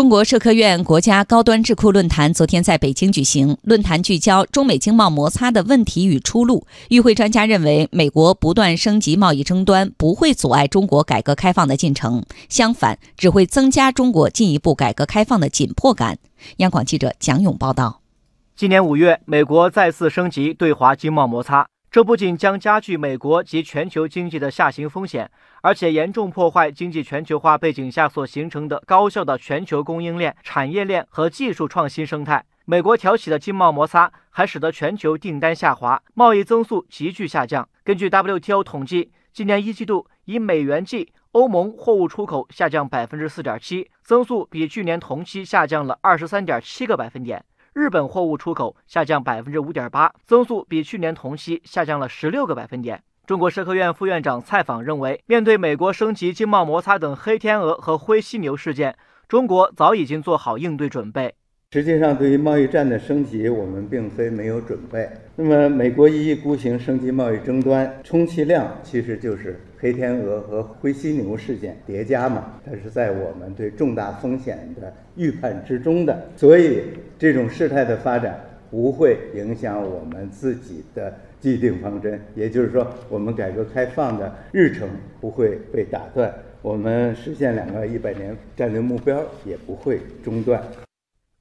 中国社科院国家高端智库论坛昨天在北京举行，论坛聚焦中美经贸摩擦的问题与出路。与会专家认为，美国不断升级贸易争端不会阻碍中国改革开放的进程，相反，只会增加中国进一步改革开放的紧迫感。央广记者蒋勇报道。今年五月，美国再次升级对华经贸摩擦。这不仅将加剧美国及全球经济的下行风险，而且严重破坏经济全球化背景下所形成的高效的全球供应链、产业链和技术创新生态。美国挑起的经贸摩擦还使得全球订单下滑，贸易增速急剧下降。根据 WTO 统计，今年一季度以美元计，欧盟货物出口下降百分之四点七，增速比去年同期下降了二十三点七个百分点。日本货物出口下降百分之五点八，增速比去年同期下降了十六个百分点。中国社科院副院长蔡昉认为，面对美国升级经贸摩擦等黑天鹅和灰犀牛事件，中国早已经做好应对准备。实际上，对于贸易战的升级，我们并非没有准备。那么，美国一意孤行升级贸易争端，充其量其实就是黑天鹅和灰犀牛事件叠加嘛。它是在我们对重大风险的预判之中的，所以这种事态的发展不会影响我们自己的既定方针，也就是说，我们改革开放的日程不会被打断，我们实现两个一百年战略目标也不会中断。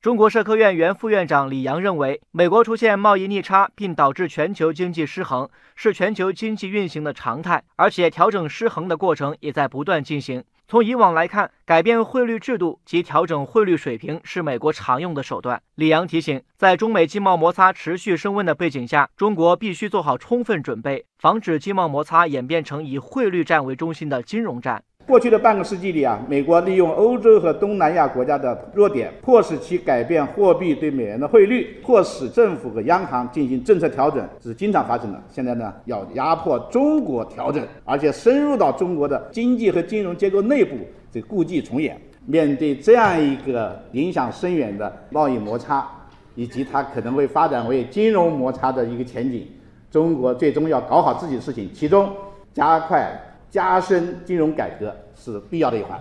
中国社科院原副院长李阳认为，美国出现贸易逆差并导致全球经济失衡，是全球经济运行的常态，而且调整失衡的过程也在不断进行。从以往来看，改变汇率制度及调整汇率水平是美国常用的手段。李阳提醒，在中美经贸摩擦持续升温的背景下，中国必须做好充分准备，防止经贸摩擦演变成以汇率战为中心的金融战。过去的半个世纪里啊，美国利用欧洲和东南亚国家的弱点，迫使其改变货币对美元的汇率，迫使政府和央行进行政策调整，是经常发生的。现在呢，要压迫中国调整，而且深入到中国的经济和金融结构内部，这故伎重演。面对这样一个影响深远的贸易摩擦，以及它可能会发展为金融摩擦的一个前景，中国最终要搞好自己的事情，其中加快。加深金融改革是必要的一环。